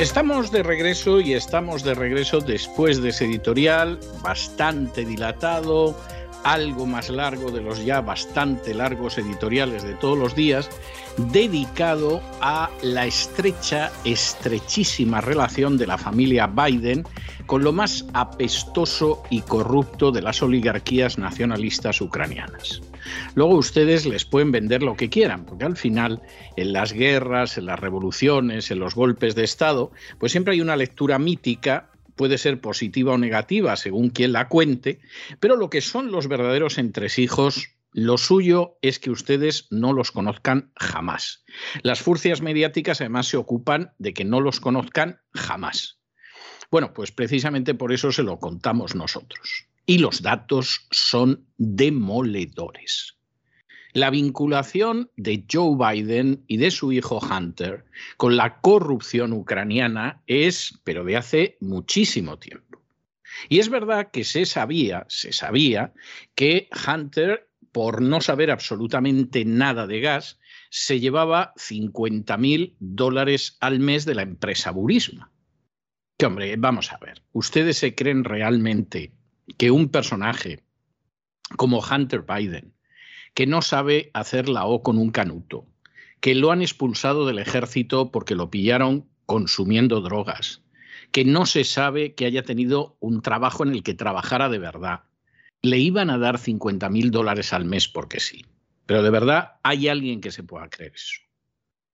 Estamos de regreso y estamos de regreso después de ese editorial bastante dilatado, algo más largo de los ya bastante largos editoriales de todos los días, dedicado a la estrecha, estrechísima relación de la familia Biden con lo más apestoso y corrupto de las oligarquías nacionalistas ucranianas. Luego ustedes les pueden vender lo que quieran, porque al final en las guerras, en las revoluciones, en los golpes de Estado, pues siempre hay una lectura mítica puede ser positiva o negativa según quien la cuente, pero lo que son los verdaderos entresijos lo suyo es que ustedes no los conozcan jamás. Las furcias mediáticas además se ocupan de que no los conozcan jamás. Bueno, pues precisamente por eso se lo contamos nosotros. Y los datos son demoledores. La vinculación de Joe Biden y de su hijo Hunter con la corrupción ucraniana es, pero de hace muchísimo tiempo. Y es verdad que se sabía, se sabía que Hunter, por no saber absolutamente nada de gas, se llevaba 50 mil dólares al mes de la empresa Burisma. Que hombre, vamos a ver, ¿ustedes se creen realmente que un personaje como Hunter Biden, que no sabe hacer la O con un canuto, que lo han expulsado del ejército porque lo pillaron consumiendo drogas, que no se sabe que haya tenido un trabajo en el que trabajara de verdad, le iban a dar 50 mil dólares al mes porque sí. Pero de verdad hay alguien que se pueda creer eso.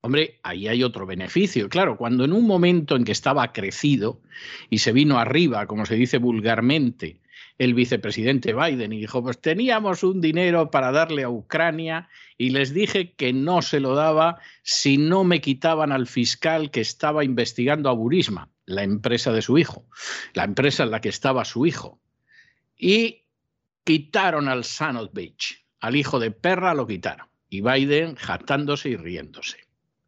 Hombre, ahí hay otro beneficio. Claro, cuando en un momento en que estaba crecido y se vino arriba, como se dice vulgarmente, el vicepresidente Biden y dijo, pues teníamos un dinero para darle a Ucrania y les dije que no se lo daba si no me quitaban al fiscal que estaba investigando a Burisma, la empresa de su hijo, la empresa en la que estaba su hijo. Y quitaron al son of bitch, al hijo de perra lo quitaron. Y Biden jactándose y riéndose.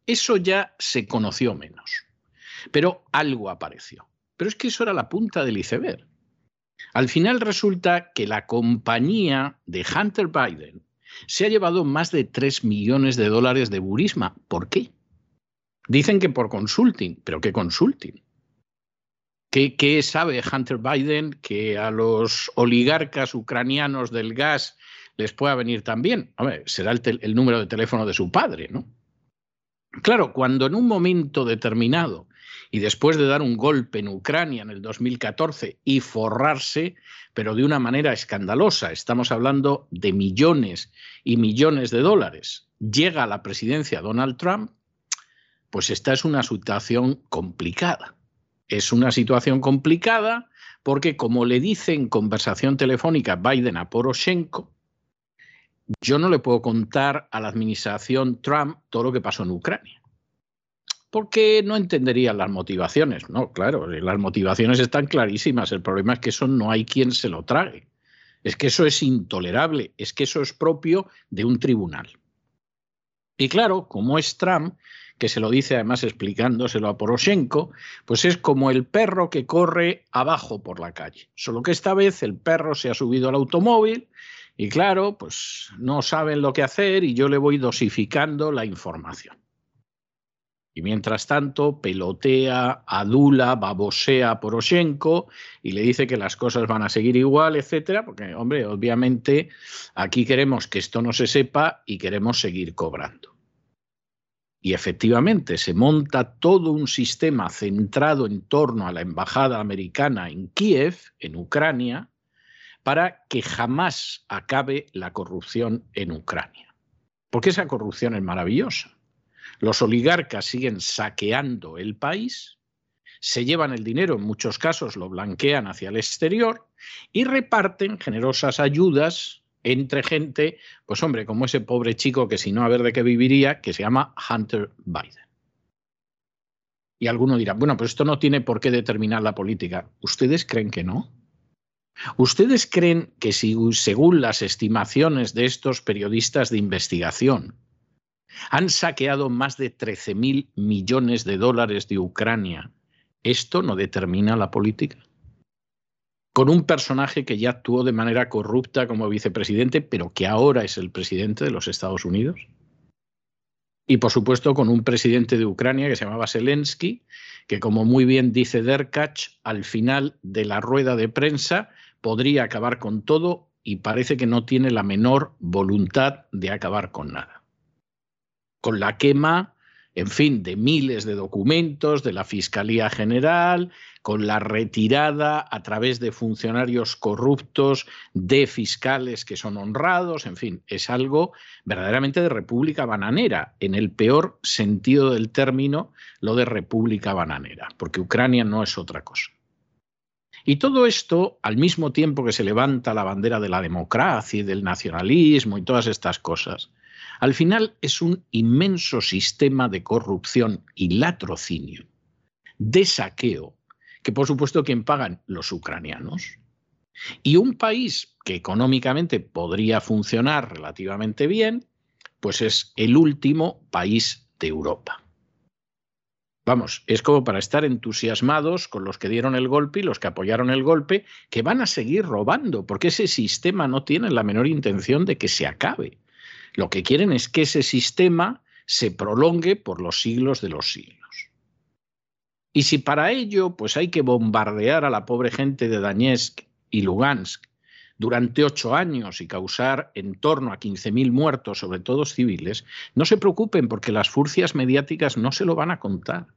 Eso ya se conoció menos. Pero algo apareció. Pero es que eso era la punta del iceberg. Al final resulta que la compañía de Hunter Biden se ha llevado más de 3 millones de dólares de Burisma. ¿Por qué? Dicen que por consulting, pero ¿qué consulting? ¿Qué, sabe Hunter Biden que a los oligarcas ucranianos del gas les pueda venir también? Hombre, será el número de teléfono de su padre, ¿no? Claro, cuando en un momento determinado y después de dar un golpe en Ucrania en el 2014 y forrarse, pero de una manera escandalosa, estamos hablando de millones y millones de dólares, llega a la presidencia Donald Trump, pues esta es una situación complicada. Es una situación complicada porque, como le dice en conversación telefónica Biden a Poroshenko, yo no le puedo contar a la administración Trump todo lo que pasó en Ucrania porque no entenderían las motivaciones. No, claro, las motivaciones están clarísimas. El problema es que eso no hay quien se lo trague. Es que eso es intolerable, es que eso es propio de un tribunal. Y claro, como es Trump, que se lo dice además explicándoselo a Poroshenko, pues es como el perro que corre abajo por la calle. Solo que esta vez el perro se ha subido al automóvil y claro, pues no saben lo que hacer y yo le voy dosificando la información. Y mientras tanto, pelotea, adula, babosea a Poroshenko y le dice que las cosas van a seguir igual, etcétera, porque, hombre, obviamente aquí queremos que esto no se sepa y queremos seguir cobrando. Y efectivamente se monta todo un sistema centrado en torno a la embajada americana en Kiev, en Ucrania, para que jamás acabe la corrupción en Ucrania. Porque esa corrupción es maravillosa. Los oligarcas siguen saqueando el país, se llevan el dinero, en muchos casos lo blanquean hacia el exterior y reparten generosas ayudas entre gente, pues hombre, como ese pobre chico que si no a ver de qué viviría, que se llama Hunter Biden. Y alguno dirá, bueno, pero esto no tiene por qué determinar la política. ¿Ustedes creen que no? ¿Ustedes creen que si, según las estimaciones de estos periodistas de investigación, han saqueado más de 13 mil millones de dólares de Ucrania, esto no determina la política? Con un personaje que ya actuó de manera corrupta como vicepresidente, pero que ahora es el presidente de los Estados Unidos. Y por supuesto con un presidente de Ucrania que se llamaba Zelensky, que como muy bien dice Derkach, al final de la rueda de prensa podría acabar con todo y parece que no tiene la menor voluntad de acabar con nada. Con la quema, en fin, de miles de documentos de la Fiscalía General, con la retirada a través de funcionarios corruptos de fiscales que son honrados, en fin, es algo verdaderamente de república bananera, en el peor sentido del término, lo de república bananera, porque Ucrania no es otra cosa. Y todo esto, al mismo tiempo que se levanta la bandera de la democracia y del nacionalismo y todas estas cosas, al final es un inmenso sistema de corrupción y latrocinio, de saqueo, que por supuesto quien pagan los ucranianos. Y un país que económicamente podría funcionar relativamente bien, pues es el último país de Europa. Vamos, es como para estar entusiasmados con los que dieron el golpe y los que apoyaron el golpe, que van a seguir robando, porque ese sistema no tiene la menor intención de que se acabe. Lo que quieren es que ese sistema se prolongue por los siglos de los siglos. Y si para ello pues hay que bombardear a la pobre gente de Donetsk y Lugansk durante ocho años y causar en torno a 15.000 muertos, sobre todo civiles, no se preocupen porque las furcias mediáticas no se lo van a contar.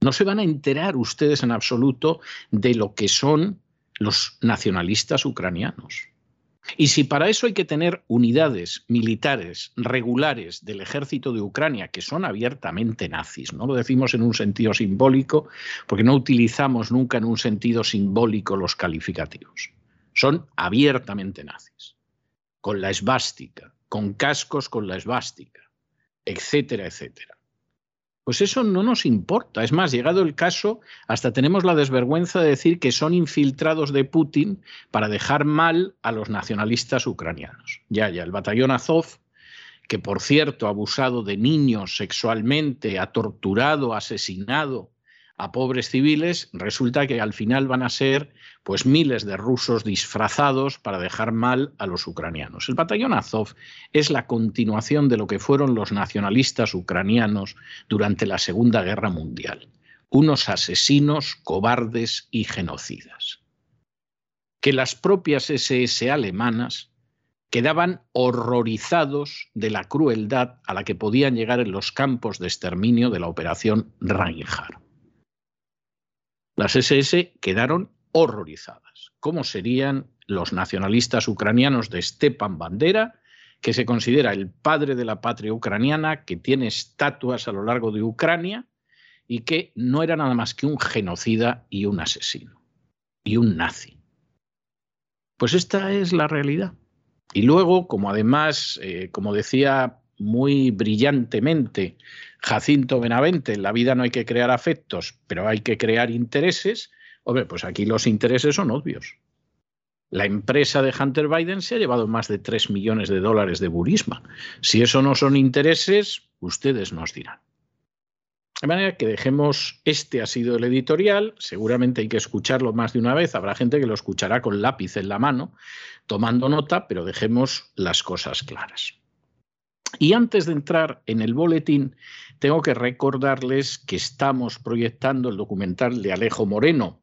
No se van a enterar ustedes en absoluto de lo que son los nacionalistas ucranianos. Y si para eso hay que tener unidades militares regulares del ejército de Ucrania que son abiertamente nazis, no lo decimos en un sentido simbólico, porque no utilizamos nunca en un sentido simbólico los calificativos, son abiertamente nazis, con la esvástica, con cascos con la esvástica, etcétera, etcétera. Pues eso no nos importa. Es más, llegado el caso, hasta tenemos la desvergüenza de decir que son infiltrados de Putin para dejar mal a los nacionalistas ucranianos. Ya, ya, el batallón Azov, que por cierto ha abusado de niños sexualmente, ha torturado, asesinado a pobres civiles, resulta que al final van a ser pues miles de rusos disfrazados para dejar mal a los ucranianos. El batallón Azov es la continuación de lo que fueron los nacionalistas ucranianos durante la Segunda Guerra Mundial, unos asesinos, cobardes y genocidas. Que las propias SS alemanas quedaban horrorizados de la crueldad a la que podían llegar en los campos de exterminio de la operación Reinhardt. Las SS quedaron horrorizadas. ¿Cómo serían los nacionalistas ucranianos de Stepan Bandera, que se considera el padre de la patria ucraniana, que tiene estatuas a lo largo de Ucrania y que no era nada más que un genocida y un asesino y un nazi? Pues esta es la realidad. Y luego, como además, eh, como decía muy brillantemente Jacinto Benavente, en la vida no hay que crear afectos, pero hay que crear intereses, hombre, pues aquí los intereses son obvios. La empresa de Hunter Biden se ha llevado más de 3 millones de dólares de Burisma. Si eso no son intereses, ustedes nos dirán. De manera que dejemos, este ha sido el editorial, seguramente hay que escucharlo más de una vez, habrá gente que lo escuchará con lápiz en la mano, tomando nota, pero dejemos las cosas claras. Y antes de entrar en el boletín, tengo que recordarles que estamos proyectando el documental de Alejo Moreno,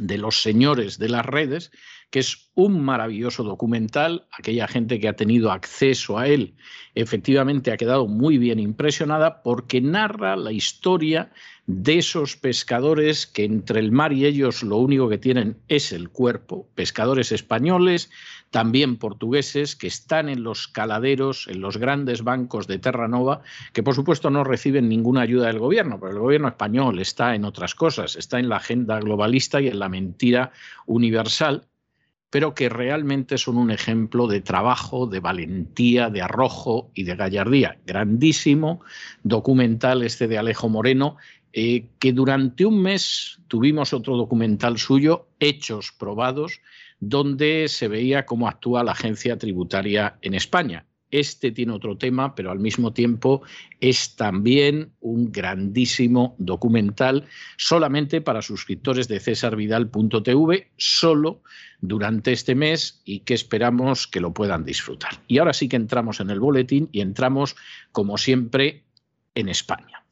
de los señores de las redes, que es un maravilloso documental. Aquella gente que ha tenido acceso a él efectivamente ha quedado muy bien impresionada porque narra la historia de esos pescadores que entre el mar y ellos lo único que tienen es el cuerpo, pescadores españoles, también portugueses, que están en los caladeros, en los grandes bancos de Terranova, que por supuesto no reciben ninguna ayuda del gobierno, pero el gobierno español está en otras cosas, está en la agenda globalista y en la mentira universal pero que realmente son un ejemplo de trabajo, de valentía, de arrojo y de gallardía. Grandísimo documental este de Alejo Moreno, eh, que durante un mes tuvimos otro documental suyo, Hechos Probados, donde se veía cómo actúa la agencia tributaria en España. Este tiene otro tema, pero al mismo tiempo es también un grandísimo documental solamente para suscriptores de cesarvidal.tv, solo durante este mes y que esperamos que lo puedan disfrutar. Y ahora sí que entramos en el boletín y entramos, como siempre, en España.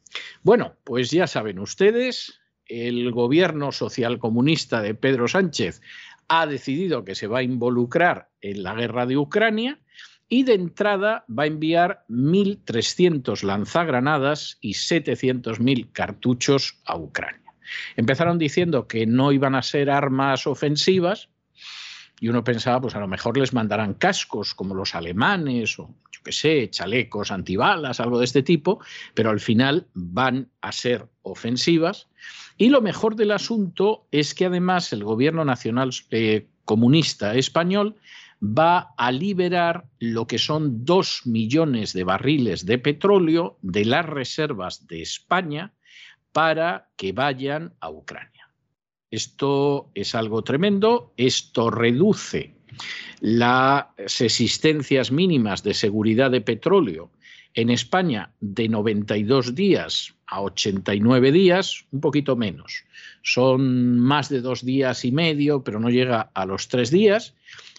Bueno, pues ya saben ustedes, el gobierno socialcomunista de Pedro Sánchez ha decidido que se va a involucrar en la guerra de Ucrania y de entrada va a enviar 1.300 lanzagranadas y 700.000 cartuchos a Ucrania. Empezaron diciendo que no iban a ser armas ofensivas y uno pensaba, pues a lo mejor les mandarán cascos como los alemanes o yo qué sé, chalecos antibalas, algo de este tipo, pero al final van a ser ofensivas. Y lo mejor del asunto es que además el gobierno nacional eh, comunista español va a liberar lo que son dos millones de barriles de petróleo de las reservas de España para que vayan a Ucrania. Esto es algo tremendo, esto reduce las existencias mínimas de seguridad de petróleo en España de 92 días a 89 días, un poquito menos. Son más de dos días y medio, pero no llega a los tres días.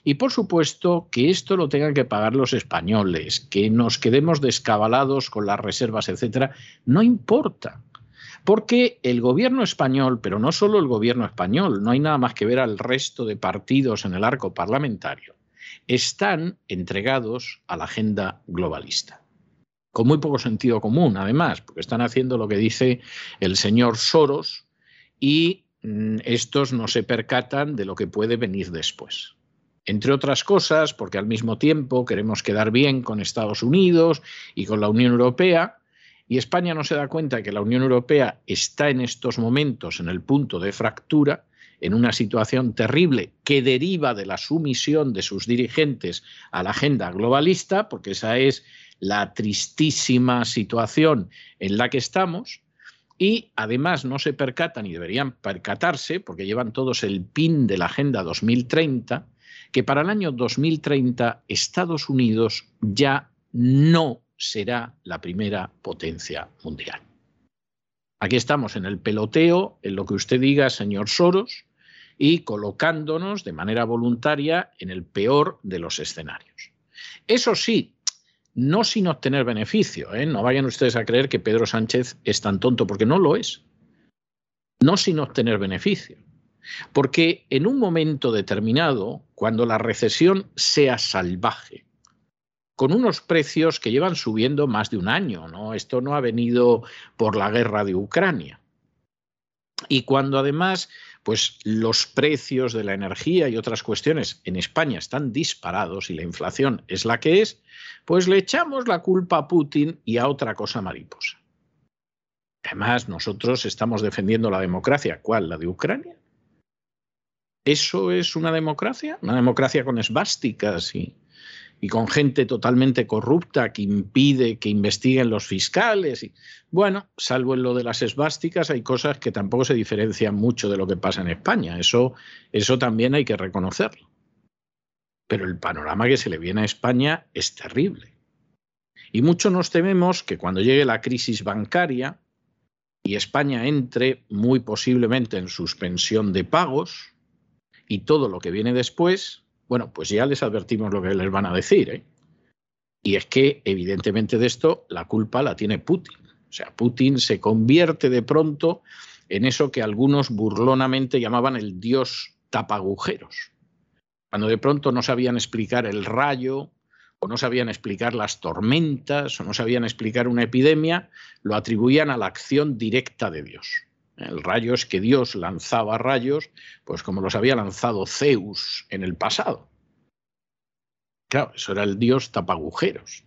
Y por supuesto que esto lo tengan que pagar los españoles, que nos quedemos descabalados con las reservas, etcétera, no importa. Porque el gobierno español, pero no solo el gobierno español, no hay nada más que ver al resto de partidos en el arco parlamentario, están entregados a la agenda globalista. Con muy poco sentido común, además, porque están haciendo lo que dice el señor Soros y mm, estos no se percatan de lo que puede venir después entre otras cosas, porque al mismo tiempo queremos quedar bien con Estados Unidos y con la Unión Europea, y España no se da cuenta de que la Unión Europea está en estos momentos en el punto de fractura, en una situación terrible que deriva de la sumisión de sus dirigentes a la agenda globalista, porque esa es la tristísima situación en la que estamos, y además no se percatan y deberían percatarse, porque llevan todos el PIN de la Agenda 2030, que para el año 2030 Estados Unidos ya no será la primera potencia mundial. Aquí estamos en el peloteo, en lo que usted diga, señor Soros, y colocándonos de manera voluntaria en el peor de los escenarios. Eso sí, no sin obtener beneficio. ¿eh? No vayan ustedes a creer que Pedro Sánchez es tan tonto, porque no lo es. No sin obtener beneficio. Porque en un momento determinado, cuando la recesión sea salvaje, con unos precios que llevan subiendo más de un año, ¿no? Esto no ha venido por la guerra de Ucrania. Y cuando además pues los precios de la energía y otras cuestiones en España están disparados y la inflación es la que es, pues le echamos la culpa a Putin y a otra cosa mariposa. Además, nosotros estamos defendiendo la democracia. ¿Cuál? ¿La de Ucrania? ¿Eso es una democracia? ¿Una democracia con esvásticas y, y con gente totalmente corrupta que impide que investiguen los fiscales? Y, bueno, salvo en lo de las esvásticas, hay cosas que tampoco se diferencian mucho de lo que pasa en España. Eso, eso también hay que reconocerlo. Pero el panorama que se le viene a España es terrible. Y mucho nos tememos que cuando llegue la crisis bancaria y España entre muy posiblemente en suspensión de pagos, y todo lo que viene después, bueno, pues ya les advertimos lo que les van a decir. ¿eh? Y es que, evidentemente, de esto la culpa la tiene Putin. O sea, Putin se convierte de pronto en eso que algunos burlonamente llamaban el dios tapagujeros. Cuando de pronto no sabían explicar el rayo, o no sabían explicar las tormentas, o no sabían explicar una epidemia, lo atribuían a la acción directa de Dios. El rayo es que Dios lanzaba rayos, pues como los había lanzado Zeus en el pasado. Claro, eso era el Dios tapagujeros.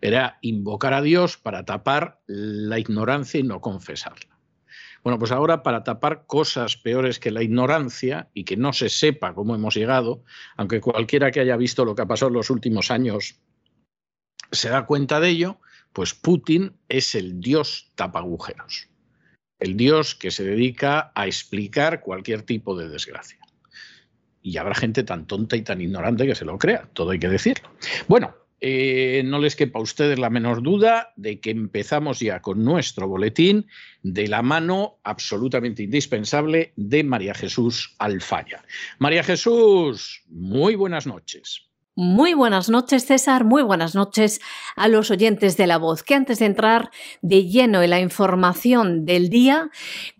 Era invocar a Dios para tapar la ignorancia y no confesarla. Bueno, pues ahora para tapar cosas peores que la ignorancia y que no se sepa cómo hemos llegado, aunque cualquiera que haya visto lo que ha pasado en los últimos años se da cuenta de ello, pues Putin es el dios tapagujeros el Dios que se dedica a explicar cualquier tipo de desgracia. Y habrá gente tan tonta y tan ignorante que se lo crea, todo hay que decirlo. Bueno, eh, no les quepa a ustedes la menor duda de que empezamos ya con nuestro boletín de la mano absolutamente indispensable de María Jesús Alfaya. María Jesús, muy buenas noches. Muy buenas noches, César. Muy buenas noches a los oyentes de la voz. Que antes de entrar de lleno en la información del día,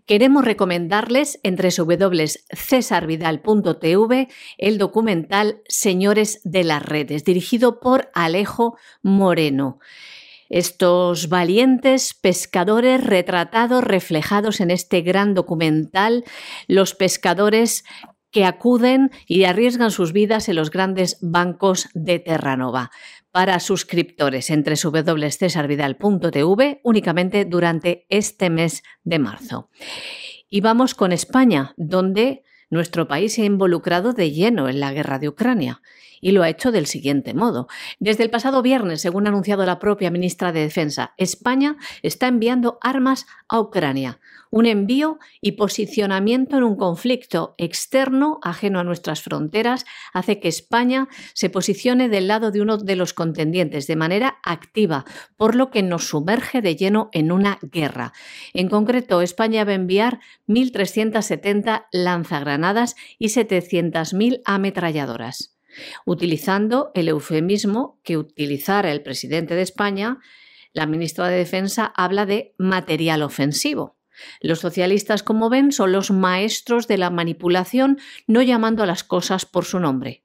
queremos recomendarles entre www.cesarvidal.tv el documental Señores de las Redes, dirigido por Alejo Moreno. Estos valientes pescadores retratados, reflejados en este gran documental, los pescadores que acuden y arriesgan sus vidas en los grandes bancos de Terranova. Para suscriptores entre www.cesarvidal.tv únicamente durante este mes de marzo. Y vamos con España, donde nuestro país se ha involucrado de lleno en la guerra de Ucrania y lo ha hecho del siguiente modo. Desde el pasado viernes, según ha anunciado la propia ministra de Defensa, España está enviando armas a Ucrania. Un envío y posicionamiento en un conflicto externo ajeno a nuestras fronteras hace que España se posicione del lado de uno de los contendientes de manera activa, por lo que nos sumerge de lleno en una guerra. En concreto, España va a enviar 1.370 lanzagranadas y 700.000 ametralladoras utilizando el eufemismo que utilizara el presidente de España, la ministra de Defensa habla de material ofensivo. Los socialistas, como ven, son los maestros de la manipulación, no llamando a las cosas por su nombre.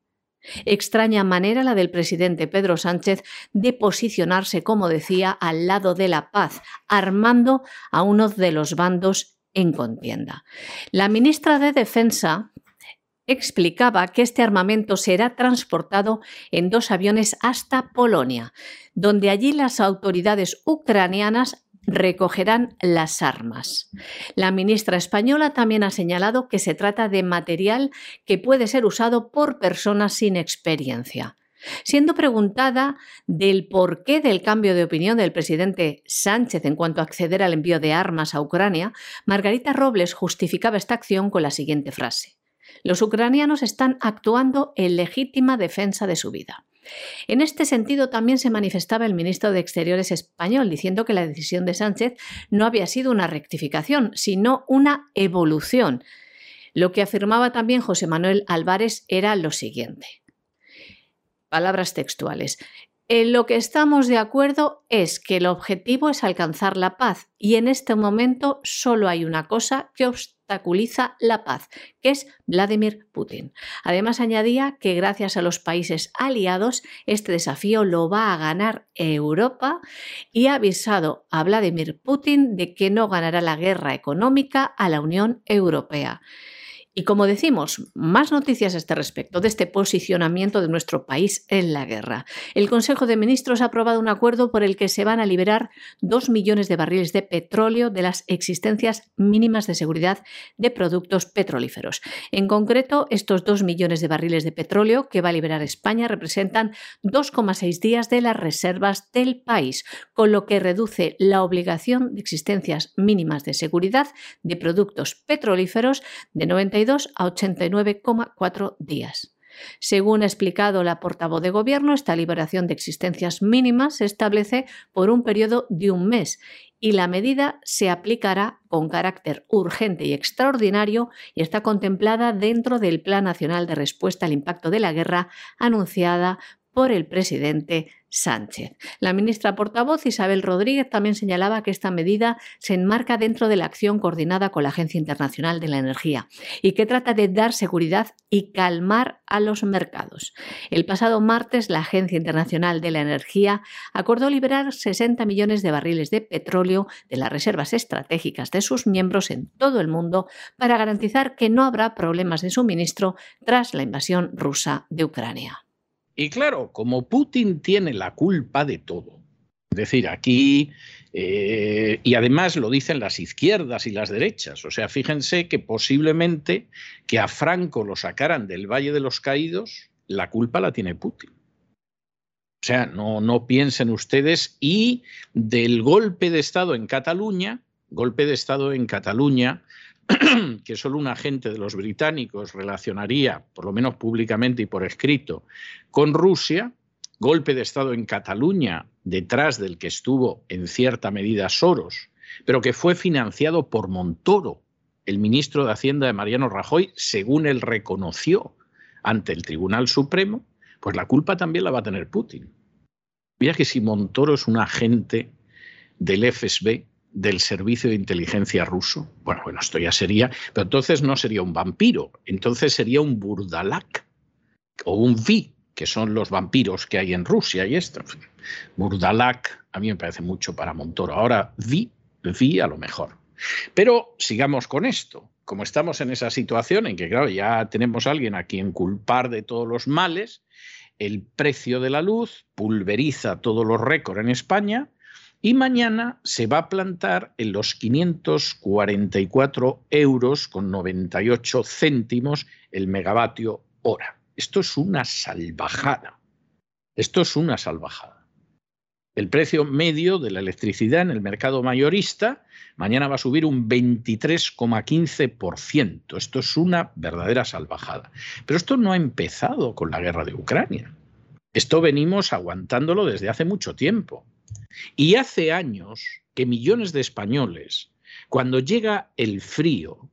Extraña manera la del presidente Pedro Sánchez de posicionarse, como decía, al lado de la paz, armando a uno de los bandos en contienda. La ministra de Defensa explicaba que este armamento será transportado en dos aviones hasta Polonia, donde allí las autoridades ucranianas recogerán las armas. La ministra española también ha señalado que se trata de material que puede ser usado por personas sin experiencia. Siendo preguntada del porqué del cambio de opinión del presidente Sánchez en cuanto a acceder al envío de armas a Ucrania, Margarita Robles justificaba esta acción con la siguiente frase. Los ucranianos están actuando en legítima defensa de su vida. En este sentido también se manifestaba el ministro de Exteriores español diciendo que la decisión de Sánchez no había sido una rectificación, sino una evolución. Lo que afirmaba también José Manuel Álvarez era lo siguiente. Palabras textuales. En lo que estamos de acuerdo es que el objetivo es alcanzar la paz y en este momento solo hay una cosa que obstaculiza la paz, que es Vladimir Putin. Además añadía que gracias a los países aliados este desafío lo va a ganar Europa y ha avisado a Vladimir Putin de que no ganará la guerra económica a la Unión Europea. Y como decimos, más noticias a este respecto de este posicionamiento de nuestro país en la guerra. El Consejo de Ministros ha aprobado un acuerdo por el que se van a liberar dos millones de barriles de petróleo de las existencias mínimas de seguridad de productos petrolíferos. En concreto, estos dos millones de barriles de petróleo que va a liberar España representan 2,6 días de las reservas del país, con lo que reduce la obligación de existencias mínimas de seguridad de productos petrolíferos de 92 a 89,4 días. Según ha explicado la portavoz de Gobierno, esta liberación de existencias mínimas se establece por un periodo de un mes y la medida se aplicará con carácter urgente y extraordinario y está contemplada dentro del Plan Nacional de Respuesta al Impacto de la Guerra anunciada por el presidente Sánchez. La ministra portavoz Isabel Rodríguez también señalaba que esta medida se enmarca dentro de la acción coordinada con la Agencia Internacional de la Energía y que trata de dar seguridad y calmar a los mercados. El pasado martes, la Agencia Internacional de la Energía acordó liberar 60 millones de barriles de petróleo de las reservas estratégicas de sus miembros en todo el mundo para garantizar que no habrá problemas de suministro tras la invasión rusa de Ucrania. Y claro, como Putin tiene la culpa de todo, es decir, aquí, eh, y además lo dicen las izquierdas y las derechas, o sea, fíjense que posiblemente que a Franco lo sacaran del Valle de los Caídos, la culpa la tiene Putin. O sea, no, no piensen ustedes, y del golpe de Estado en Cataluña, golpe de Estado en Cataluña, que solo un agente de los británicos relacionaría, por lo menos públicamente y por escrito, con Rusia, golpe de Estado en Cataluña, detrás del que estuvo en cierta medida Soros, pero que fue financiado por Montoro, el ministro de Hacienda de Mariano Rajoy, según él reconoció ante el Tribunal Supremo, pues la culpa también la va a tener Putin. Mira que si Montoro es un agente del FSB, del servicio de inteligencia ruso, bueno, bueno, esto ya sería, pero entonces no sería un vampiro, entonces sería un burdalak o un vi, que son los vampiros que hay en Rusia y esto. Burdalak a mí me parece mucho para Montoro. Ahora vi, vi a lo mejor. Pero sigamos con esto. Como estamos en esa situación en que, claro, ya tenemos a alguien a quien culpar de todos los males, el precio de la luz pulveriza todos los récords en España y mañana se va a plantar en los 544 euros con 98 céntimos el megavatio hora. Esto es una salvajada. Esto es una salvajada. El precio medio de la electricidad en el mercado mayorista mañana va a subir un 23,15%. Esto es una verdadera salvajada. Pero esto no ha empezado con la guerra de Ucrania. Esto venimos aguantándolo desde hace mucho tiempo. Y hace años que millones de españoles, cuando llega el frío,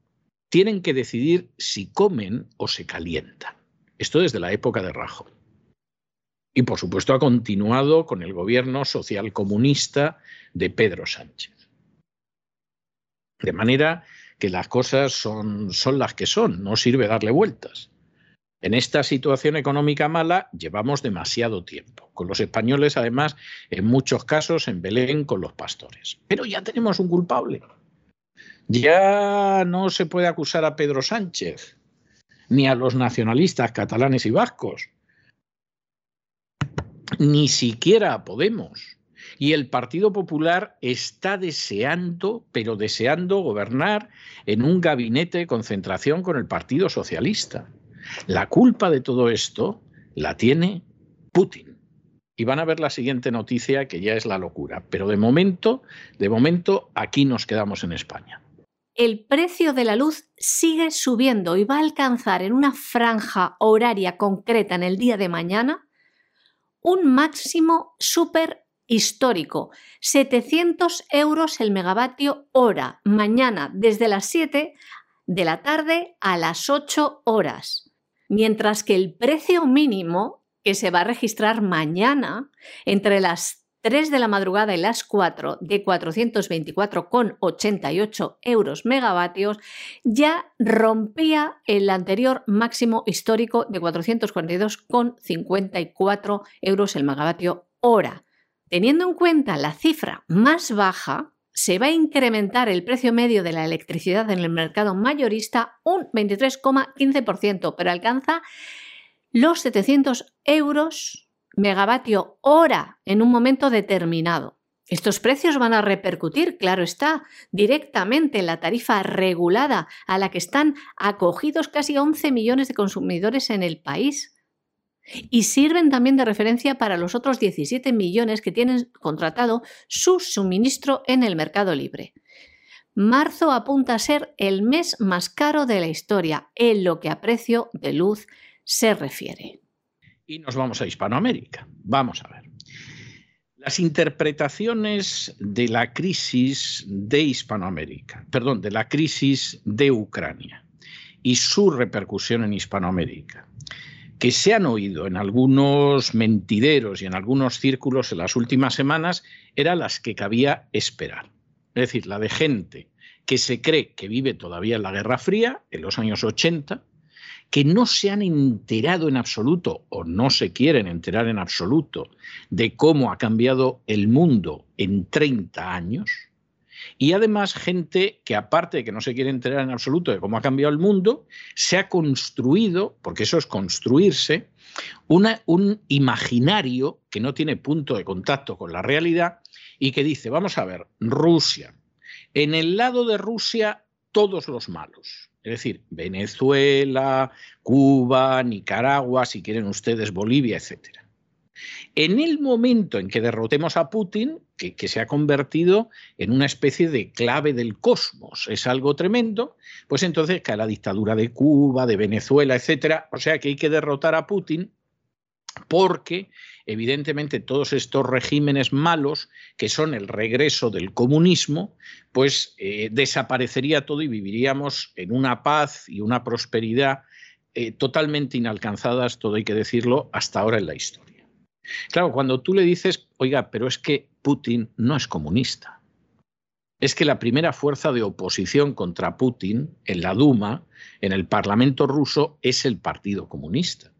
tienen que decidir si comen o se calientan. Esto desde la época de Rajoy. Y por supuesto ha continuado con el gobierno social comunista de Pedro Sánchez. De manera que las cosas son, son las que son, no sirve darle vueltas. En esta situación económica mala llevamos demasiado tiempo. Con los españoles, además, en muchos casos en Belén con los pastores. Pero ya tenemos un culpable. Ya no se puede acusar a Pedro Sánchez ni a los nacionalistas catalanes y vascos ni siquiera a Podemos. Y el Partido Popular está deseando, pero deseando gobernar en un gabinete de concentración con el Partido Socialista. La culpa de todo esto la tiene Putin. Y van a ver la siguiente noticia que ya es la locura. Pero de momento, de momento, aquí nos quedamos en España. El precio de la luz sigue subiendo y va a alcanzar en una franja horaria concreta en el día de mañana un máximo súper histórico, 700 euros el megavatio hora, mañana desde las 7 de la tarde a las 8 horas, mientras que el precio mínimo que se va a registrar mañana entre las 3 de la madrugada y las 4 de 424,88 euros megavatios ya rompía el anterior máximo histórico de 442,54 euros el megavatio hora. Teniendo en cuenta la cifra más baja, se va a incrementar el precio medio de la electricidad en el mercado mayorista un 23,15%, pero alcanza los 700 euros megavatio hora en un momento determinado. Estos precios van a repercutir, claro está, directamente en la tarifa regulada a la que están acogidos casi 11 millones de consumidores en el país. Y sirven también de referencia para los otros 17 millones que tienen contratado su suministro en el mercado libre. Marzo apunta a ser el mes más caro de la historia en lo que a precio de luz se refiere y nos vamos a Hispanoamérica. Vamos a ver. Las interpretaciones de la crisis de Hispanoamérica, perdón, de la crisis de Ucrania y su repercusión en Hispanoamérica, que se han oído en algunos mentideros y en algunos círculos en las últimas semanas, eran las que cabía esperar. Es decir, la de gente que se cree que vive todavía en la Guerra Fría, en los años 80, que no se han enterado en absoluto o no se quieren enterar en absoluto de cómo ha cambiado el mundo en 30 años. Y además gente que aparte de que no se quiere enterar en absoluto de cómo ha cambiado el mundo, se ha construido, porque eso es construirse, un imaginario que no tiene punto de contacto con la realidad y que dice, vamos a ver, Rusia. En el lado de Rusia, todos los malos es decir, Venezuela, Cuba, Nicaragua, si quieren ustedes Bolivia, etc. En el momento en que derrotemos a Putin, que, se ha convertido en una especie de clave del cosmos, es algo tremendo, pues entonces cae la dictadura de Cuba, de Venezuela, etcétera. O sea que hay que derrotar a Putin porque evidentemente todos estos regímenes malos, que son el regreso del comunismo, pues eh, desaparecería todo y viviríamos en una paz y una prosperidad eh, totalmente inalcanzadas, todo hay que decirlo, hasta ahora en la historia. Claro, cuando tú le dices, oiga, pero es que Putin no es comunista. Es que la primera fuerza de oposición contra Putin en la Duma, en el Parlamento ruso, es el Partido Comunista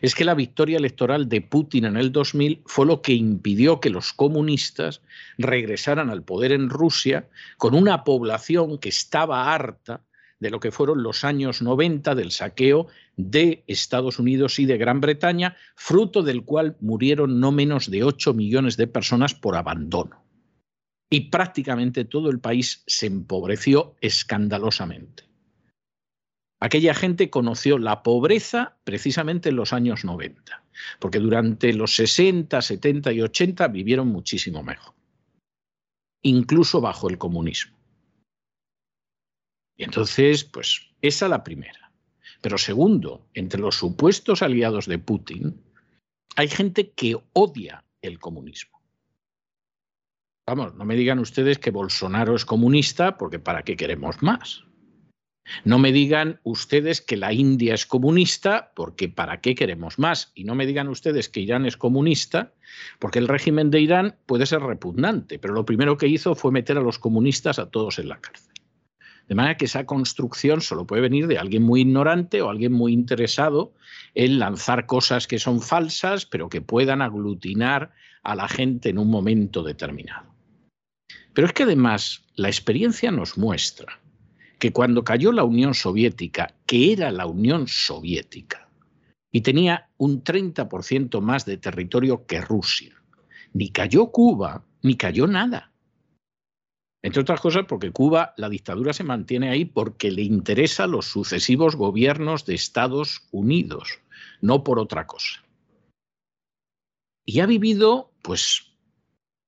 es que la victoria electoral de Putin en el 2000 fue lo que impidió que los comunistas regresaran al poder en Rusia con una población que estaba harta de lo que fueron los años 90 del saqueo de Estados Unidos y de Gran Bretaña, fruto del cual murieron no menos de 8 millones de personas por abandono. Y prácticamente todo el país se empobreció escandalosamente. Aquella gente conoció la pobreza precisamente en los años 90, porque durante los 60, 70 y 80 vivieron muchísimo mejor, incluso bajo el comunismo. Y entonces, pues esa la primera. Pero segundo, entre los supuestos aliados de Putin, hay gente que odia el comunismo. Vamos, no me digan ustedes que Bolsonaro es comunista, porque ¿para qué queremos más? No me digan ustedes que la India es comunista, porque ¿para qué queremos más? Y no me digan ustedes que Irán es comunista, porque el régimen de Irán puede ser repugnante, pero lo primero que hizo fue meter a los comunistas a todos en la cárcel. De manera que esa construcción solo puede venir de alguien muy ignorante o alguien muy interesado en lanzar cosas que son falsas, pero que puedan aglutinar a la gente en un momento determinado. Pero es que además la experiencia nos muestra que cuando cayó la Unión Soviética, que era la Unión Soviética, y tenía un 30% más de territorio que Rusia, ni cayó Cuba, ni cayó nada. Entre otras cosas porque Cuba, la dictadura se mantiene ahí porque le interesa los sucesivos gobiernos de Estados Unidos, no por otra cosa. Y ha vivido, pues,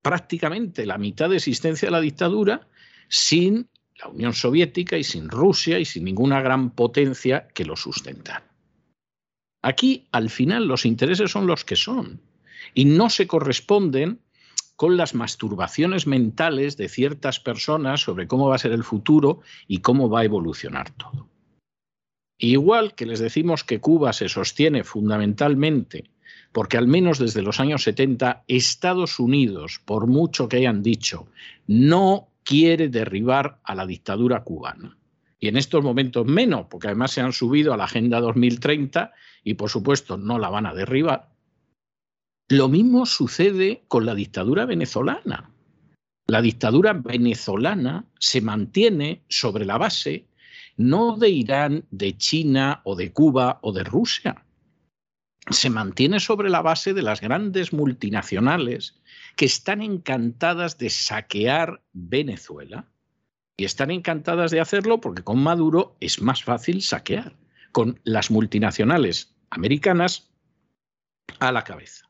prácticamente la mitad de existencia de la dictadura sin la Unión Soviética y sin Rusia y sin ninguna gran potencia que lo sustentara. Aquí, al final, los intereses son los que son y no se corresponden con las masturbaciones mentales de ciertas personas sobre cómo va a ser el futuro y cómo va a evolucionar todo. Igual que les decimos que Cuba se sostiene fundamentalmente porque al menos desde los años 70 Estados Unidos, por mucho que hayan dicho, no quiere derribar a la dictadura cubana. Y en estos momentos menos, porque además se han subido a la Agenda 2030 y por supuesto no la van a derribar. Lo mismo sucede con la dictadura venezolana. La dictadura venezolana se mantiene sobre la base no de Irán, de China o de Cuba o de Rusia. Se mantiene sobre la base de las grandes multinacionales que están encantadas de saquear Venezuela y están encantadas de hacerlo porque con Maduro es más fácil saquear, con las multinacionales americanas a la cabeza.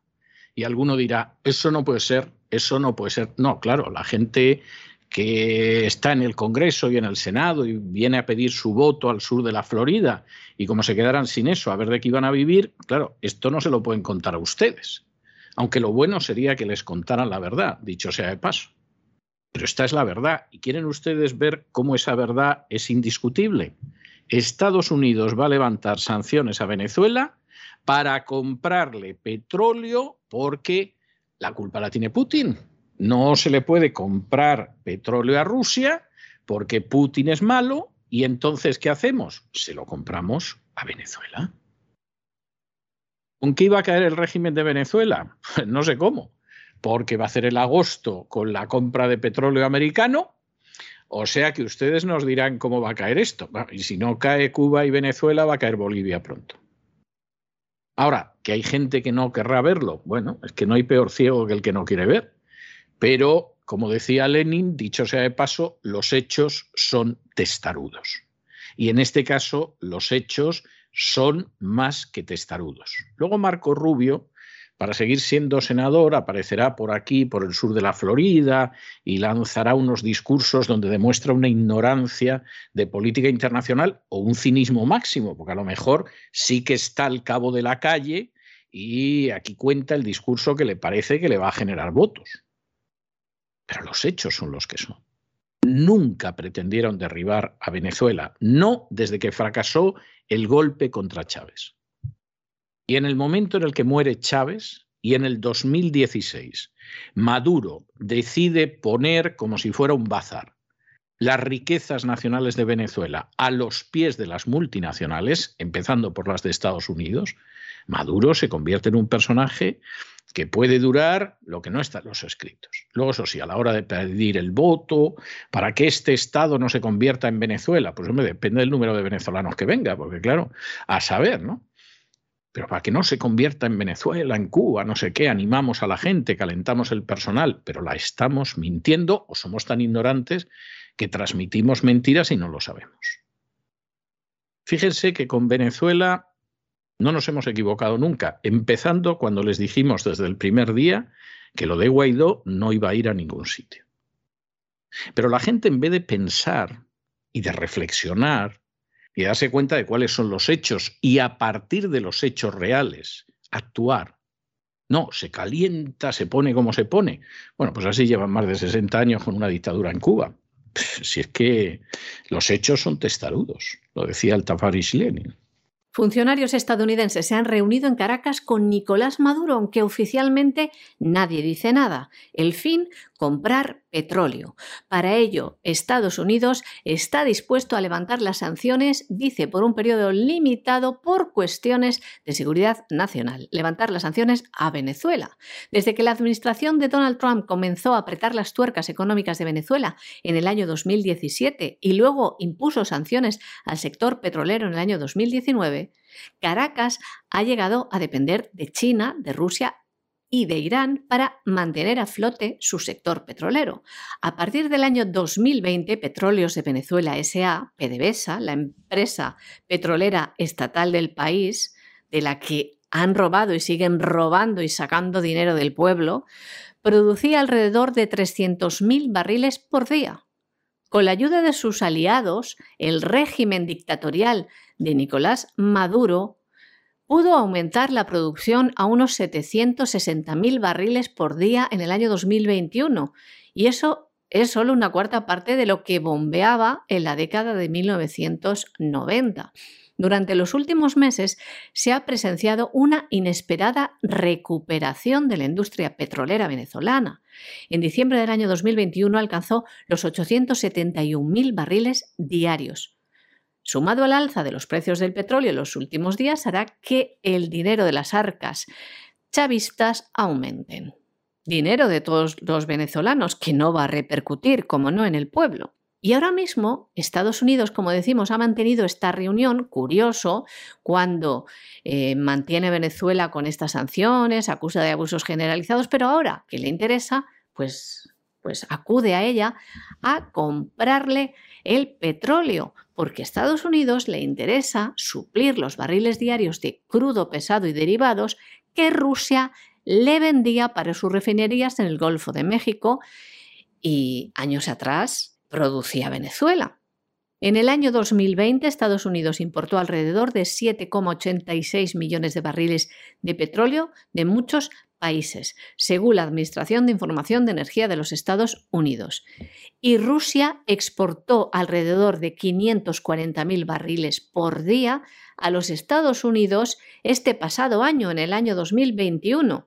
Y alguno dirá, eso no puede ser, eso no puede ser. No, claro, la gente que está en el Congreso y en el Senado y viene a pedir su voto al sur de la Florida y como se quedaran sin eso, a ver de qué iban a vivir, claro, esto no se lo pueden contar a ustedes aunque lo bueno sería que les contaran la verdad, dicho sea de paso. Pero esta es la verdad y quieren ustedes ver cómo esa verdad es indiscutible. Estados Unidos va a levantar sanciones a Venezuela para comprarle petróleo porque la culpa la tiene Putin. No se le puede comprar petróleo a Rusia porque Putin es malo y entonces ¿qué hacemos? Se lo compramos a Venezuela. ¿Con qué iba a caer el régimen de Venezuela? no sé cómo, porque va a hacer el agosto con la compra de petróleo americano. O sea que ustedes nos dirán cómo va a caer esto. y si no cae Cuba y Venezuela, va a caer Bolivia pronto. Ahora, que hay gente que no querrá verlo, bueno, es que no hay peor ciego que el que no quiere ver. Pero, como decía Lenin, dicho sea de paso, los hechos son testarudos. Y en este caso, los hechos son más que testarudos. Luego Marco Rubio para seguir siendo senador, aparecerá por aquí, por el sur de la Florida, y lanzará unos discursos donde demuestra una ignorancia de política internacional o un cinismo máximo, porque a lo mejor sí que está al cabo de la calle y aquí cuenta el discurso que le parece que le va a generar votos. Pero los hechos son los que son. Nunca pretendieron derribar a Venezuela, no desde que fracasó el golpe contra Chávez. Y en el momento en el que muere Chávez, y en el 2016, Maduro decide poner como si fuera un bazar las riquezas nacionales de Venezuela a los pies de las multinacionales, empezando por las de Estados Unidos, Maduro se convierte en un personaje que puede durar lo que no está en los escritos. Luego, eso sí, a la hora de pedir el voto, para que este Estado no se convierta en Venezuela, pues hombre, depende del número de venezolanos que venga, porque claro, a saber, ¿no? Pero para que no se convierta en Venezuela, en Cuba, no sé qué, animamos a la gente, calentamos el personal, pero la estamos mintiendo o somos tan ignorantes que transmitimos mentiras y no lo sabemos. Fíjense que con Venezuela no nos hemos equivocado nunca, empezando cuando les dijimos desde el primer día que lo de Guaidó no iba a ir a ningún sitio. Pero la gente en vez de pensar y de reflexionar y darse cuenta de cuáles son los hechos y a partir de los hechos reales actuar. No, se calienta, se pone como se pone. Bueno, pues así llevan más de 60 años con una dictadura en Cuba. Si es que los hechos son testarudos, lo decía el Tafaris Lenin. Funcionarios estadounidenses se han reunido en Caracas con Nicolás Maduro, aunque oficialmente nadie dice nada. El fin, comprar petróleo. Para ello, Estados Unidos está dispuesto a levantar las sanciones, dice, por un periodo limitado por cuestiones de seguridad nacional. Levantar las sanciones a Venezuela. Desde que la administración de Donald Trump comenzó a apretar las tuercas económicas de Venezuela en el año 2017 y luego impuso sanciones al sector petrolero en el año 2019, Caracas ha llegado a depender de China, de Rusia y de Irán para mantener a flote su sector petrolero. A partir del año 2020, Petróleos de Venezuela SA, PDVSA, la empresa petrolera estatal del país, de la que han robado y siguen robando y sacando dinero del pueblo, producía alrededor de 300.000 barriles por día. Con la ayuda de sus aliados, el régimen dictatorial de Nicolás Maduro pudo aumentar la producción a unos 760.000 barriles por día en el año 2021, y eso es solo una cuarta parte de lo que bombeaba en la década de 1990. Durante los últimos meses se ha presenciado una inesperada recuperación de la industria petrolera venezolana. En diciembre del año 2021 alcanzó los 871.000 barriles diarios, sumado al alza de los precios del petróleo en los últimos días, hará que el dinero de las arcas chavistas aumenten. Dinero de todos los venezolanos que no va a repercutir, como no, en el pueblo. Y ahora mismo Estados Unidos, como decimos, ha mantenido esta reunión, curioso, cuando eh, mantiene Venezuela con estas sanciones, acusa de abusos generalizados, pero ahora que le interesa, pues, pues acude a ella a comprarle el petróleo, porque a Estados Unidos le interesa suplir los barriles diarios de crudo pesado y derivados que Rusia le vendía para sus refinerías en el Golfo de México. Y años atrás producía Venezuela. En el año 2020, Estados Unidos importó alrededor de 7,86 millones de barriles de petróleo de muchos países, según la Administración de Información de Energía de los Estados Unidos. Y Rusia exportó alrededor de 540.000 barriles por día a los Estados Unidos este pasado año, en el año 2021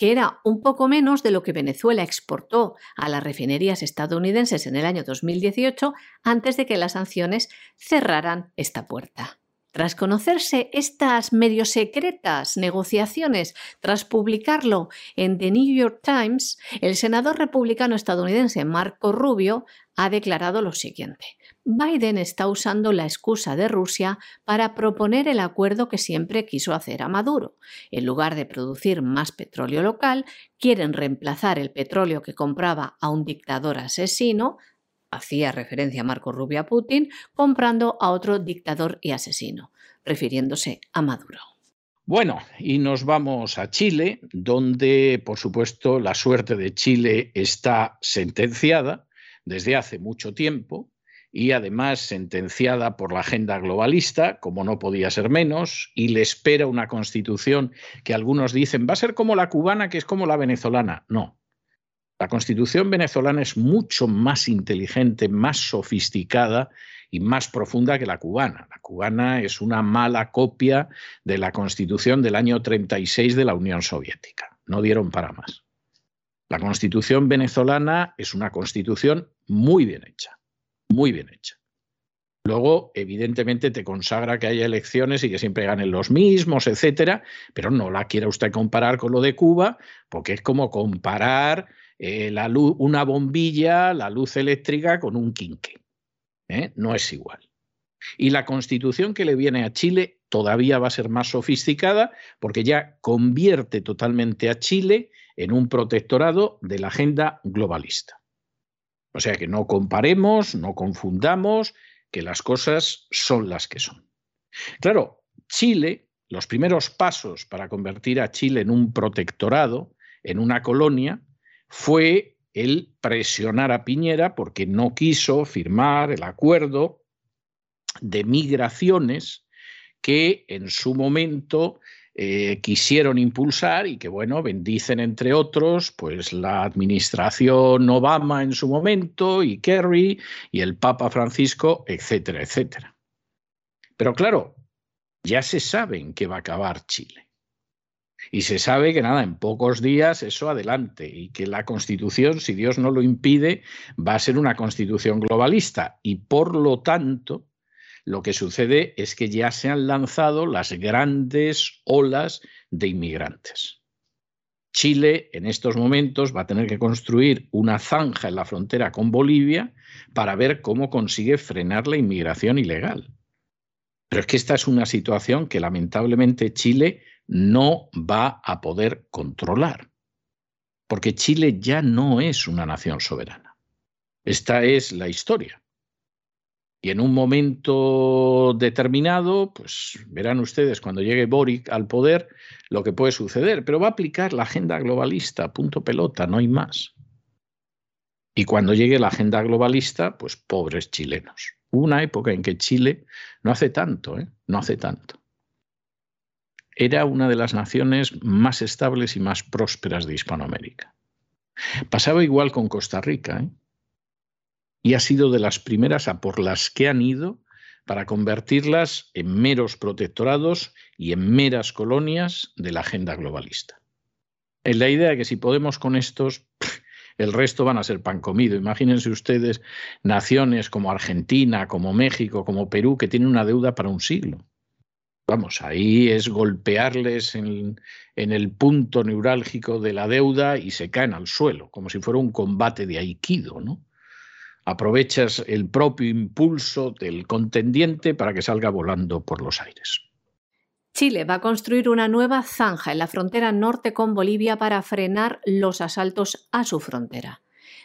que era un poco menos de lo que Venezuela exportó a las refinerías estadounidenses en el año 2018 antes de que las sanciones cerraran esta puerta. Tras conocerse estas medio secretas negociaciones, tras publicarlo en The New York Times, el senador republicano estadounidense Marco Rubio ha declarado lo siguiente. Biden está usando la excusa de Rusia para proponer el acuerdo que siempre quiso hacer a Maduro. En lugar de producir más petróleo local, quieren reemplazar el petróleo que compraba a un dictador asesino, hacía referencia Marco Rubio a Putin, comprando a otro dictador y asesino, refiriéndose a Maduro. Bueno, y nos vamos a Chile, donde, por supuesto, la suerte de Chile está sentenciada desde hace mucho tiempo y además sentenciada por la agenda globalista, como no podía ser menos, y le espera una constitución que algunos dicen va a ser como la cubana, que es como la venezolana. No. La constitución venezolana es mucho más inteligente, más sofisticada y más profunda que la cubana. La cubana es una mala copia de la constitución del año 36 de la Unión Soviética. No dieron para más. La constitución venezolana es una constitución muy bien hecha muy bien hecha. Luego, evidentemente, te consagra que haya elecciones y que siempre ganen los mismos, etcétera, pero no la quiera usted comparar con lo de Cuba, porque es como comparar eh, la luz, una bombilla, la luz eléctrica, con un quinque. ¿eh? No es igual. Y la constitución que le viene a Chile todavía va a ser más sofisticada porque ya convierte totalmente a Chile en un protectorado de la agenda globalista. O sea que no comparemos, no confundamos, que las cosas son las que son. Claro, Chile, los primeros pasos para convertir a Chile en un protectorado, en una colonia, fue el presionar a Piñera porque no quiso firmar el acuerdo de migraciones que en su momento eh, quisieron impulsar y que, bueno, bendicen entre otros, pues la administración Obama en su momento y Kerry y el Papa Francisco, etcétera, etcétera. Pero claro, ya se sabe en qué va a acabar Chile. Y se sabe que nada, en pocos días eso adelante y que la constitución, si Dios no lo impide, va a ser una constitución globalista y por lo tanto lo que sucede es que ya se han lanzado las grandes olas de inmigrantes. Chile en estos momentos va a tener que construir una zanja en la frontera con Bolivia para ver cómo consigue frenar la inmigración ilegal. Pero es que esta es una situación que lamentablemente Chile no va a poder controlar, porque Chile ya no es una nación soberana. Esta es la historia. Y en un momento determinado, pues verán ustedes cuando llegue Boric al poder lo que puede suceder, pero va a aplicar la agenda globalista, punto pelota, no hay más. Y cuando llegue la agenda globalista, pues pobres chilenos. Una época en que Chile no hace tanto, ¿eh? no hace tanto. Era una de las naciones más estables y más prósperas de Hispanoamérica. Pasaba igual con Costa Rica. ¿eh? y ha sido de las primeras a por las que han ido para convertirlas en meros protectorados y en meras colonias de la agenda globalista. Es la idea de que si podemos con estos, el resto van a ser pan comido. Imagínense ustedes naciones como Argentina, como México, como Perú, que tienen una deuda para un siglo. Vamos, ahí es golpearles en, el punto neurálgico de la deuda y se caen al suelo, como si fuera un combate de aikido, ¿no? aprovechas el propio impulso del contendiente para que salga volando por los aires. Chile va a construir una nueva zanja en la frontera norte con Bolivia para frenar los asaltos a su frontera.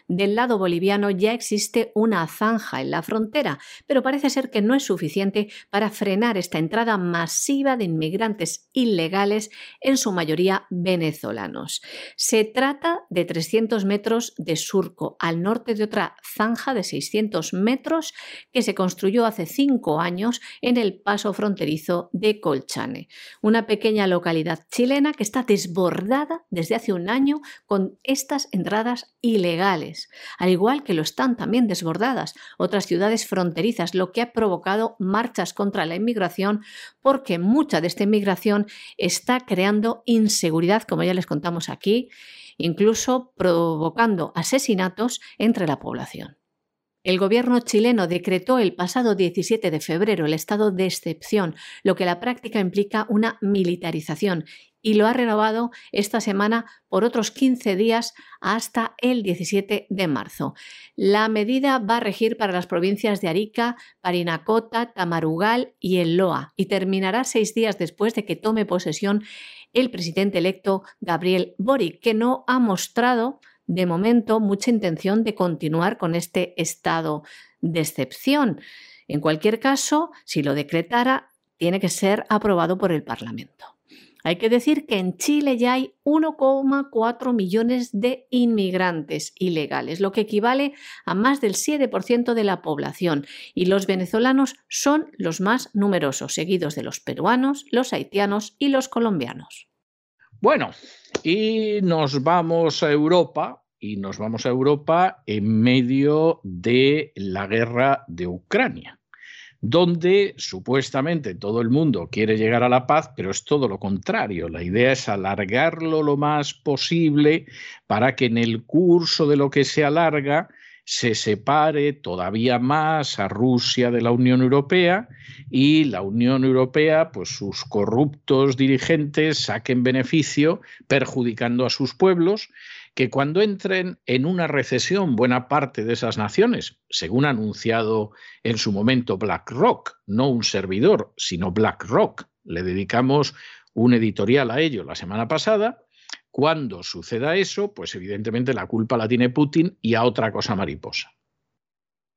Del lado boliviano ya existe una zanja en la frontera, pero parece ser que no es suficiente para frenar esta entrada masiva de inmigrantes ilegales, en su mayoría venezolanos. Se trata de 300 metros de surco al norte de otra zanja de 600 metros que se construyó hace cinco años en el paso fronterizo de Colchane, una pequeña localidad chilena que está desbordada desde hace un año con estas entradas ilegales al igual que lo están también desbordadas otras ciudades fronterizas, lo que ha provocado marchas contra la inmigración porque mucha de esta inmigración está creando inseguridad, como ya les contamos aquí, incluso provocando asesinatos entre la población. El gobierno chileno decretó el pasado 17 de febrero el estado de excepción, lo que la práctica implica una militarización y lo ha renovado esta semana por otros 15 días hasta el 17 de marzo. La medida va a regir para las provincias de Arica, Parinacota, Tamarugal y El Loa y terminará seis días después de que tome posesión el presidente electo Gabriel Boric, que no ha mostrado de momento mucha intención de continuar con este estado de excepción. En cualquier caso, si lo decretara, tiene que ser aprobado por el Parlamento. Hay que decir que en Chile ya hay 1,4 millones de inmigrantes ilegales, lo que equivale a más del 7% de la población, y los venezolanos son los más numerosos, seguidos de los peruanos, los haitianos y los colombianos. Bueno, y nos vamos a Europa, y nos vamos a Europa en medio de la guerra de Ucrania donde supuestamente todo el mundo quiere llegar a la paz, pero es todo lo contrario. La idea es alargarlo lo más posible para que en el curso de lo que se alarga se separe todavía más a Rusia de la Unión Europea y la Unión Europea, pues sus corruptos dirigentes saquen beneficio perjudicando a sus pueblos que cuando entren en una recesión buena parte de esas naciones, según ha anunciado en su momento BlackRock, no un servidor, sino BlackRock, le dedicamos un editorial a ello la semana pasada, cuando suceda eso, pues evidentemente la culpa la tiene Putin y a otra cosa mariposa.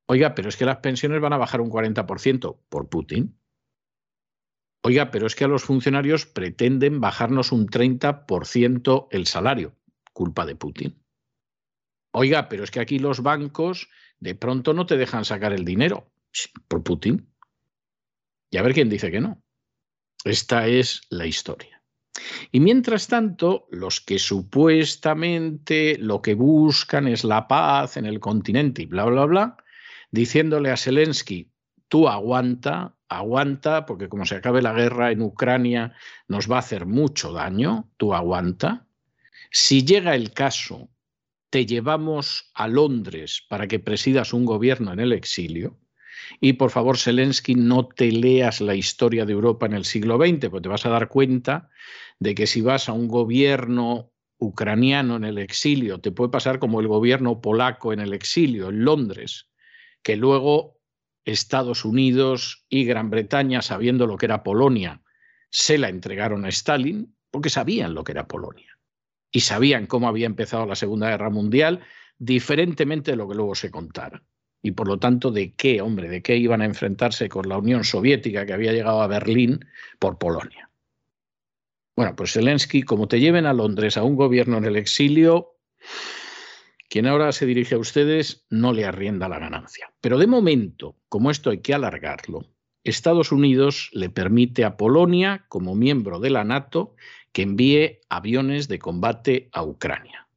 Oiga, pero es que las pensiones van a bajar un 40% por Putin. Oiga, pero es que a los funcionarios pretenden bajarnos un 30% el salario culpa de Putin. Oiga, pero es que aquí los bancos de pronto no te dejan sacar el dinero por Putin. Y a ver quién dice que no. Esta es la historia. Y mientras tanto, los que supuestamente lo que buscan es la paz en el continente y bla, bla, bla, diciéndole a Zelensky, tú aguanta, aguanta, porque como se acabe la guerra en Ucrania nos va a hacer mucho daño, tú aguanta. Si llega el caso, te llevamos a Londres para que presidas un gobierno en el exilio. Y por favor, Zelensky, no te leas la historia de Europa en el siglo XX, porque te vas a dar cuenta de que si vas a un gobierno ucraniano en el exilio, te puede pasar como el gobierno polaco en el exilio, en Londres, que luego Estados Unidos y Gran Bretaña, sabiendo lo que era Polonia, se la entregaron a Stalin, porque sabían lo que era Polonia y sabían cómo había empezado la Segunda Guerra Mundial, diferentemente de lo que luego se contara. Y por lo tanto, ¿de qué, hombre, de qué iban a enfrentarse con la Unión Soviética que había llegado a Berlín por Polonia? Bueno, pues Zelensky, como te lleven a Londres a un gobierno en el exilio, quien ahora se dirige a ustedes no le arrienda la ganancia. Pero de momento, como esto hay que alargarlo, Estados Unidos le permite a Polonia, como miembro de la NATO, que envíe aviones de combate a Ucrania.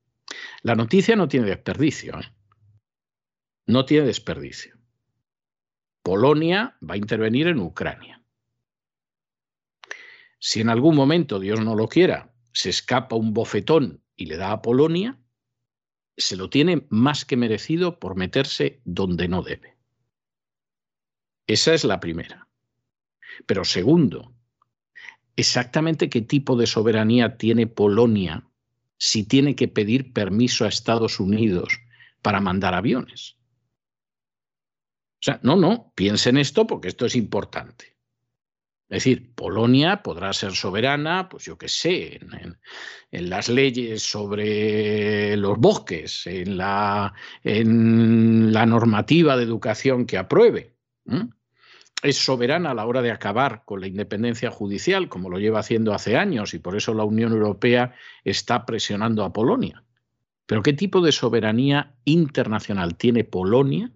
La noticia no tiene desperdicio. ¿eh? No tiene desperdicio. Polonia va a intervenir en Ucrania. Si en algún momento, Dios no lo quiera, se escapa un bofetón y le da a Polonia, se lo tiene más que merecido por meterse donde no debe. Esa es la primera. Pero segundo, exactamente qué tipo de soberanía tiene Polonia si tiene que pedir permiso a Estados Unidos para mandar aviones. O sea, no, no, piensen esto porque esto es importante. Es decir, Polonia podrá ser soberana, pues yo qué sé, en, las leyes sobre los bosques, en la, en la normativa de educación que apruebe es soberana a la hora de acabar con la independencia judicial, como lo lleva haciendo hace años, y por eso la Unión Europea está presionando a Polonia. Pero ¿qué tipo de soberanía internacional tiene Polonia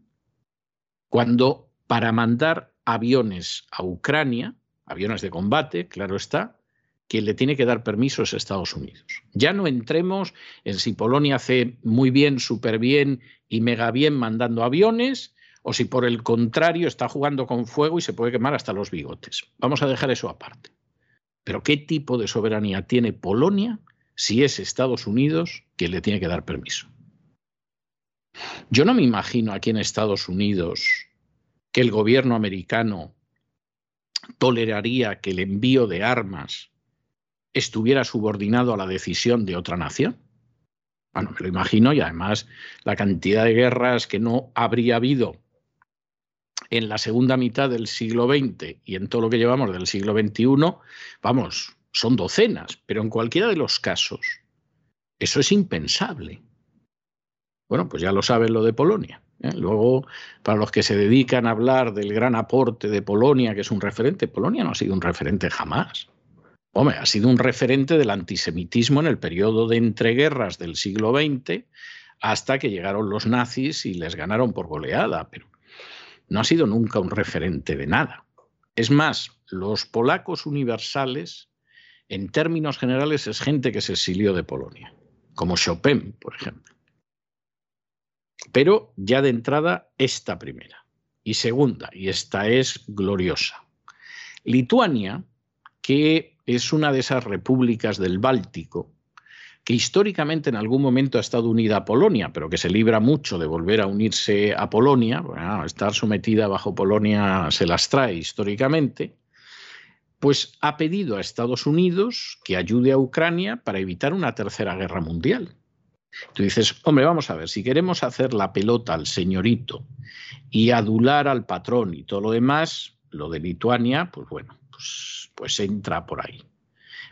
cuando para mandar aviones a Ucrania, aviones de combate, claro está, quien le tiene que dar permiso es Estados Unidos. Ya no entremos en si Polonia hace muy bien, súper bien y mega bien mandando aviones, o si por el contrario está jugando con fuego y se puede quemar hasta los bigotes. Vamos a dejar eso aparte. Pero ¿qué tipo de soberanía tiene Polonia si es Estados Unidos quien le tiene que dar permiso? Yo no me imagino aquí en Estados Unidos que el gobierno americano toleraría que el envío de armas estuviera subordinado a la decisión de otra nación. Bueno, me lo imagino y además la cantidad de guerras que no habría habido en la segunda mitad del siglo XX y en todo lo que llevamos del siglo XXI, vamos, son docenas, pero en cualquiera de los casos, eso es impensable. Bueno, pues ya lo saben lo de Polonia. ¿eh? Luego, para los que se dedican a hablar del gran aporte de Polonia, que es un referente, Polonia no ha sido un referente jamás. Hombre, ha sido un referente del antisemitismo en el periodo de entreguerras del siglo XX hasta que llegaron los nazis y les ganaron por goleada, pero no ha sido nunca un referente de nada. Es más, los polacos universales, en términos generales, es gente que se exilió de Polonia, como Chopin, por ejemplo. Pero ya de entrada, esta primera. Y segunda, y esta es gloriosa. Lituania, que es una de esas repúblicas del Báltico, que históricamente en algún momento ha estado unida a Polonia, pero que se libra mucho de volver a unirse a Polonia, estar sometida bajo Polonia se las trae históricamente, pues ha pedido a Estados Unidos que ayude a Ucrania para evitar una tercera guerra mundial. Tú dices, hombre, vamos a ver, si queremos hacer la pelota al señorito y adular al patrón y todo lo demás, lo de Lituania, pues bueno, pues, pues entra por ahí.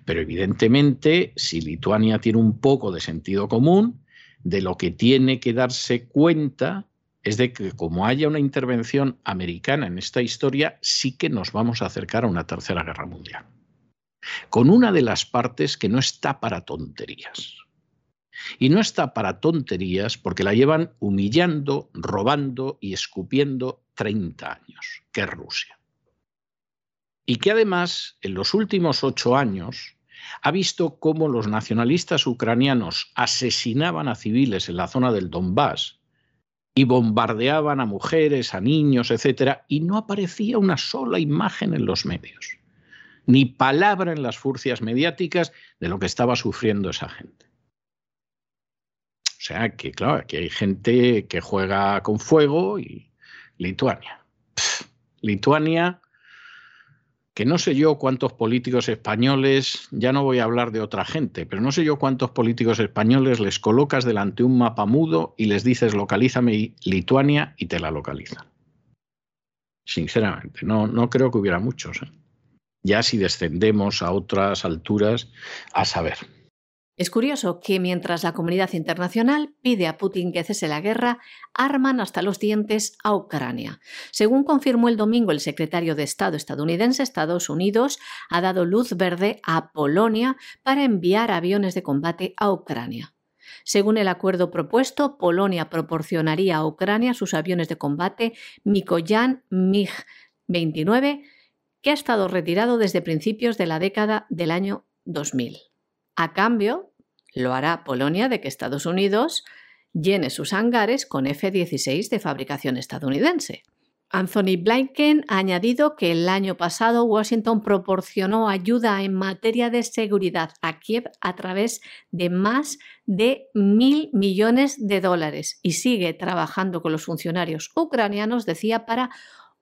Pero evidentemente, si Lituania tiene un poco de sentido común, de lo que tiene que darse cuenta es de que como haya una intervención americana en esta historia, sí que nos vamos a acercar a una tercera guerra mundial. Con una de las partes que no está para tonterías. Y no está para tonterías porque la llevan humillando, robando y escupiendo 30 años, que es Rusia y que además en los últimos ocho años ha visto cómo los nacionalistas ucranianos asesinaban a civiles en la zona del Donbass y bombardeaban a mujeres, a niños, etcétera, y no aparecía una sola imagen en los medios, ni palabra en las furcias mediáticas de lo que estaba sufriendo esa gente. O sea que, claro, aquí hay gente que juega con fuego y Lituania. Lituania que no sé yo cuántos políticos españoles, ya no voy a hablar de otra gente, pero no sé yo cuántos políticos españoles les colocas delante un mapa mudo y les dices localízame Lituania y te la localizan. Sinceramente, no, no creo que hubiera muchos. ¿eh? Ya si descendemos a otras alturas, a saber. Es curioso que mientras la comunidad internacional pide a Putin que cese la guerra, arman hasta los dientes a Ucrania. Según confirmó el domingo el secretario de Estado estadounidense, Estados Unidos ha dado luz verde a Polonia para enviar aviones de combate a Ucrania. Según el acuerdo propuesto, Polonia proporcionaría a Ucrania sus aviones de combate Mikoyan MiG-29, que ha estado retirado desde principios de la década del año 2000. A cambio, lo hará Polonia de que Estados Unidos llene sus hangares con F-16 de fabricación estadounidense. Anthony Blinken ha añadido que el año pasado Washington proporcionó ayuda en materia de seguridad a Kiev a través de más de mil millones de dólares y sigue trabajando con los funcionarios ucranianos, decía, para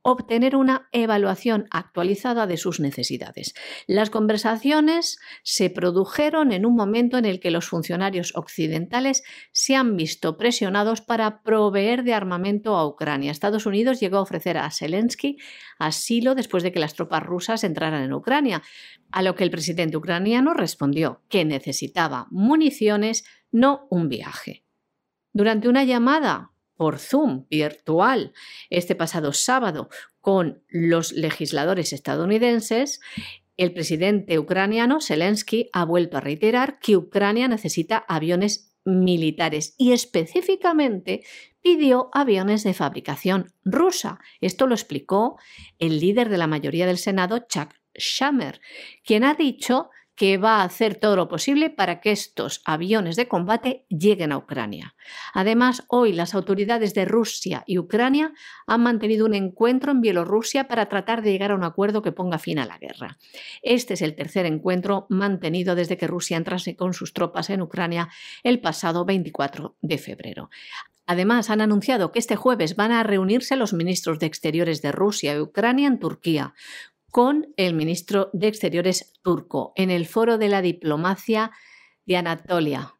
obtener una evaluación actualizada de sus necesidades. Las conversaciones se produjeron en un momento en el que los funcionarios occidentales se han visto presionados para proveer de armamento a Ucrania. Estados Unidos llegó a ofrecer a Zelensky asilo después de que las tropas rusas entraran en Ucrania, a lo que el presidente ucraniano respondió que necesitaba municiones, no un viaje. Durante una llamada por Zoom virtual este pasado sábado con los legisladores estadounidenses, el presidente ucraniano Zelensky ha vuelto a reiterar que Ucrania necesita aviones militares y específicamente pidió aviones de fabricación rusa. Esto lo explicó el líder de la mayoría del Senado, Chuck Schumer, quien ha dicho que va a hacer todo lo posible para que estos aviones de combate lleguen a Ucrania. Además, hoy las autoridades de Rusia y Ucrania han mantenido un encuentro en Bielorrusia para tratar de llegar a un acuerdo que ponga fin a la guerra. Este es el tercer encuentro mantenido desde que Rusia entrase con sus tropas en Ucrania el pasado 24 de febrero. Además, han anunciado que este jueves van a reunirse los ministros de Exteriores de Rusia y Ucrania en Turquía, con el ministro de Exteriores turco en el foro de la diplomacia de Anatolia.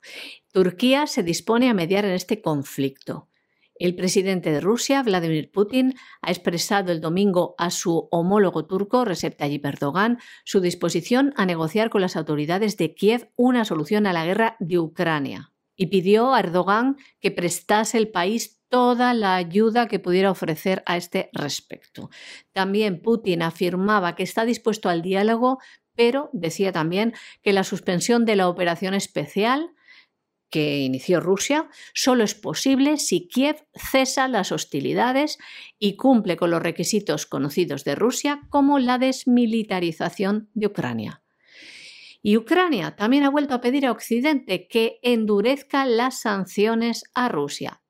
Turquía se dispone a mediar en este conflicto. El presidente de Rusia, Vladimir Putin, ha expresado el domingo a su homólogo turco, Recep Tayyip Erdogan, su disposición a negociar con las autoridades de Kiev una solución a la guerra de Ucrania y pidió a Erdogan que prestase el país toda la ayuda que pudiera ofrecer a este respecto. También Putin afirmaba que está dispuesto al diálogo, pero decía también que la suspensión de la operación especial que inició Rusia solo es posible si Kiev cesa las hostilidades y cumple con los requisitos conocidos de Rusia como la desmilitarización de Ucrania. Y Ucrania también ha vuelto a pedir a Occidente que endurezca las sanciones a Rusia.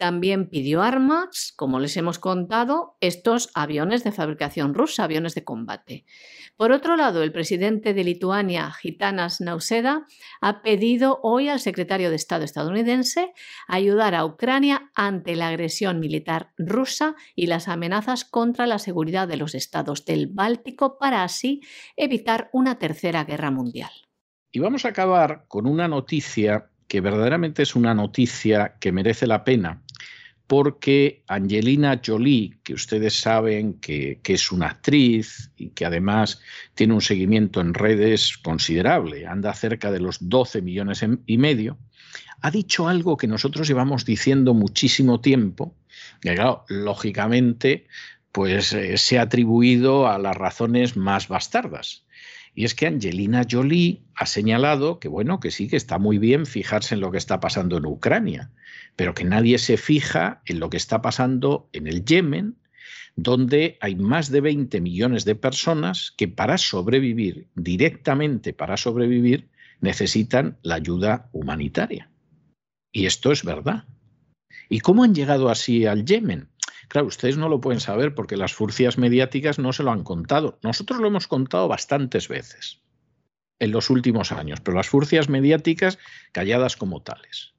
También pidió armas, como les hemos contado, estos aviones de fabricación rusa, aviones de combate. Por otro lado, el presidente de Lituania, Gitanas Nauseda, ha pedido hoy al secretario de Estado estadounidense ayudar a Ucrania ante la agresión militar rusa y las amenazas contra la seguridad de los estados del Báltico para así evitar una tercera guerra mundial. Y vamos a acabar con una noticia que verdaderamente es una noticia que merece la pena porque Angelina Jolie, que ustedes saben que, es una actriz y que además tiene un seguimiento en redes considerable, anda cerca de los 12 millones y medio, ha dicho algo que nosotros llevamos diciendo muchísimo tiempo, que claro, lógicamente, pues eh, se ha atribuido a las razones más bastardas. Y es que Angelina Jolie ha señalado que, bueno, que sí, que está muy bien fijarse en lo que está pasando en Ucrania, pero que nadie se fija en lo que está pasando en el Yemen, donde hay más de 20 millones de personas que para sobrevivir, directamente para sobrevivir, necesitan la ayuda humanitaria. Y esto es verdad. ¿Y cómo han llegado así al Yemen? Claro, ustedes no lo pueden saber porque las furcias mediáticas no se lo han contado. Nosotros lo hemos contado bastantes veces en los últimos años, pero las furcias mediáticas calladas como tales.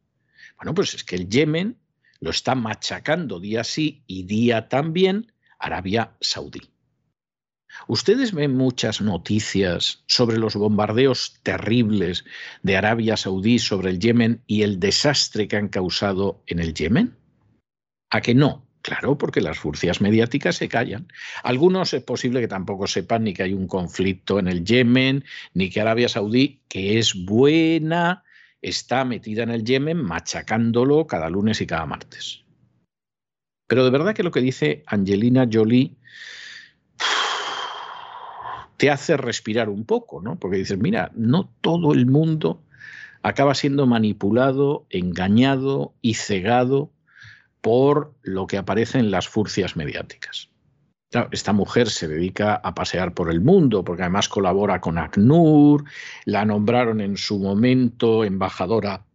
Bueno, pues es que el Yemen lo está machacando día sí y día también Arabia Saudí. Ustedes ven muchas noticias sobre los bombardeos terribles de Arabia Saudí sobre el Yemen y el desastre que han causado en el Yemen. ¿A que no? Claro, porque las furcias mediáticas se callan. Algunos es posible que tampoco sepan ni que hay un conflicto en el Yemen, ni que Arabia Saudí, que es buena está metida en el Yemen machacándolo cada lunes y cada martes. Pero de verdad que lo que dice Angelina Jolie te hace respirar un poco, ¿no? Porque dices, mira, no todo el mundo acaba siendo manipulado, engañado y cegado por lo que aparece en las furcias mediáticas esta mujer se dedica a pasear por el mundo, porque además colabora con ACNUR, la nombraron en su momento embajadora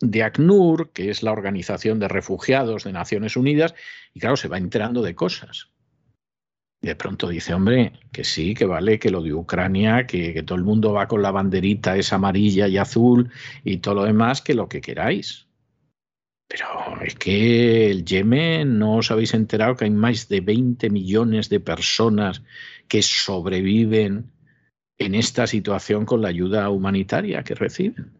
de ACNUR, que es la Organización de Refugiados de Naciones Unidas, y claro, se va enterando de cosas. De pronto dice, hombre, que sí, que vale, que lo de Ucrania, que, que todo el mundo va con la banderita esa amarilla y azul y todo lo demás, que lo que queráis. Pero es que el Yemen, ¿no os habéis enterado que hay más de 20 millones de personas que sobreviven en esta situación con la ayuda humanitaria que reciben?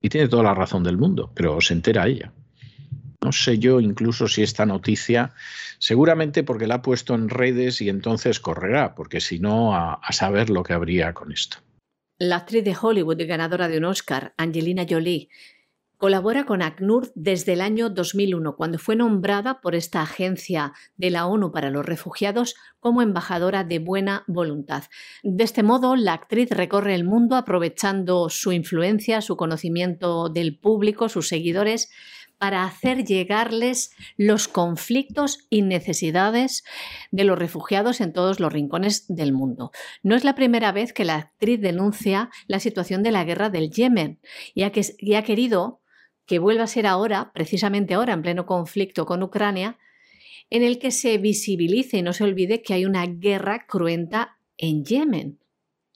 Y tiene toda la razón del mundo, pero se entera ella. No sé yo incluso si esta noticia, seguramente porque la ha puesto en redes y entonces correrá, porque si no, a, a saber lo que habría con esto. La actriz de Hollywood y ganadora de un Oscar, Angelina Jolie, Colabora con ACNUR desde el año 2001, cuando fue nombrada por esta agencia de la ONU para los refugiados como embajadora de buena voluntad. De este modo, la actriz recorre el mundo aprovechando su influencia, su conocimiento del público, sus seguidores, para hacer llegarles los conflictos y necesidades de los refugiados en todos los rincones del mundo. No es la primera vez que la actriz denuncia la situación de la guerra del Yemen y ha, y ha querido que vuelva a ser ahora, precisamente ahora, en pleno conflicto con Ucrania, en el que se visibilice y no se olvide que hay una guerra cruenta en Yemen,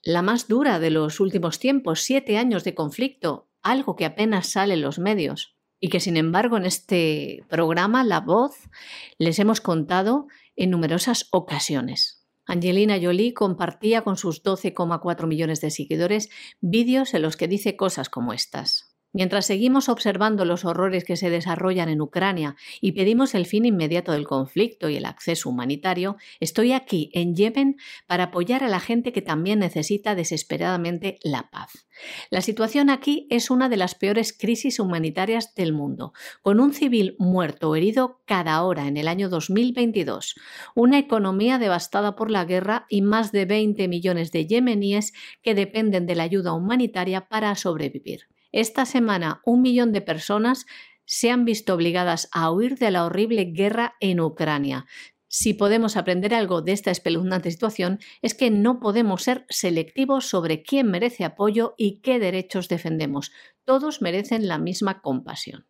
la más dura de los últimos tiempos, siete años de conflicto, algo que apenas sale en los medios y que sin embargo en este programa La Voz les hemos contado en numerosas ocasiones. Angelina Jolie compartía con sus 12,4 millones de seguidores vídeos en los que dice cosas como estas. Mientras seguimos observando los horrores que se desarrollan en Ucrania y pedimos el fin inmediato del conflicto y el acceso humanitario, estoy aquí en Yemen para apoyar a la gente que también necesita desesperadamente la paz. La situación aquí es una de las peores crisis humanitarias del mundo, con un civil muerto o herido cada hora en el año 2022, una economía devastada por la guerra y más de 20 millones de yemeníes que dependen de la ayuda humanitaria para sobrevivir. Esta semana un millón de personas se han visto obligadas a huir de la horrible guerra en Ucrania. Si podemos aprender algo de esta espeluznante situación es que no podemos ser selectivos sobre quién merece apoyo y qué derechos defendemos. Todos merecen la misma compasión.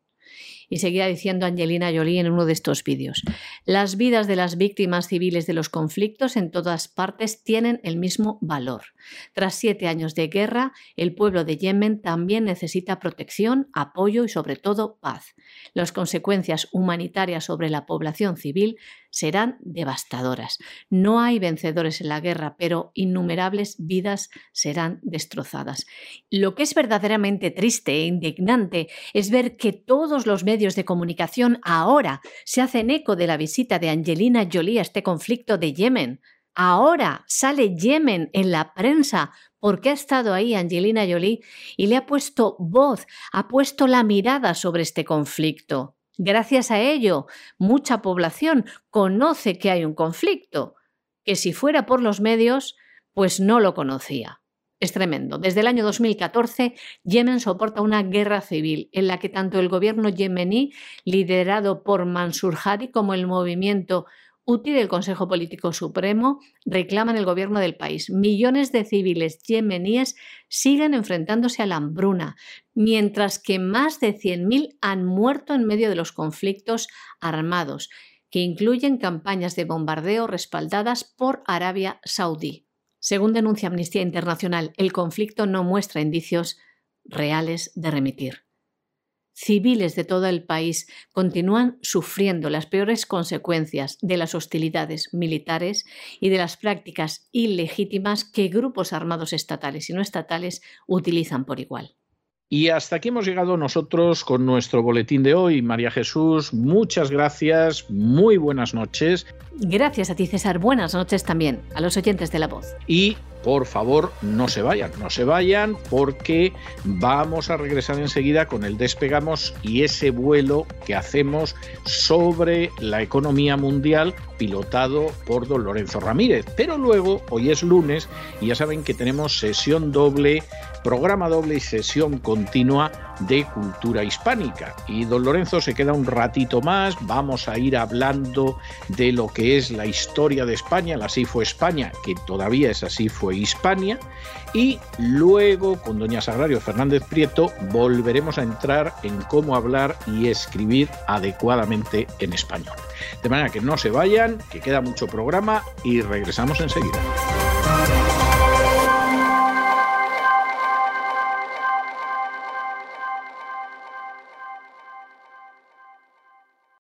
Y seguía diciendo Angelina Jolie en uno de estos vídeos. Las vidas de las víctimas civiles de los conflictos en todas partes tienen el mismo valor. Tras siete años de guerra, el pueblo de Yemen también necesita protección, apoyo y sobre todo paz. Las consecuencias humanitarias sobre la población civil serán devastadoras. No hay vencedores en la guerra, pero innumerables vidas serán destrozadas. Lo que es verdaderamente triste e indignante es ver que todos los medios de comunicación ahora se hacen eco de la visita de Angelina Jolie a este conflicto de Yemen. Ahora sale Yemen en la prensa porque ha estado ahí Angelina Jolie y le ha puesto voz, ha puesto la mirada sobre este conflicto. Gracias a ello, mucha población conoce que hay un conflicto, que si fuera por los medios, pues no lo conocía. Es tremendo. Desde el año 2014, Yemen soporta una guerra civil en la que tanto el gobierno yemení, liderado por Mansur Hadi, como el movimiento útil del Consejo Político Supremo reclaman el gobierno del país. Millones de civiles yemeníes siguen enfrentándose a la hambruna, mientras que más de 100.000 han muerto en medio de los conflictos armados, que incluyen campañas de bombardeo respaldadas por Arabia Saudí. Según denuncia Amnistía Internacional, el conflicto no muestra indicios reales de remitir civiles de todo el país continúan sufriendo las peores consecuencias de las hostilidades militares y de las prácticas ilegítimas que grupos armados estatales y no estatales utilizan por igual. Y hasta aquí hemos llegado nosotros con nuestro boletín de hoy. María Jesús, muchas gracias, muy buenas noches. Gracias a ti, César. Buenas noches también a los oyentes de la voz. Y por favor no se vayan, no se vayan porque vamos a regresar enseguida con el despegamos y ese vuelo que hacemos sobre la economía mundial pilotado por don Lorenzo Ramírez. Pero luego, hoy es lunes y ya saben que tenemos sesión doble, programa doble y sesión continua de cultura hispánica. Y don Lorenzo se queda un ratito más, vamos a ir hablando de lo que es la historia de España, la así fue España, que todavía es así fue Hispania, y luego con doña Sagrario Fernández Prieto volveremos a entrar en cómo hablar y escribir adecuadamente en español. De manera que no se vayan, que queda mucho programa y regresamos enseguida.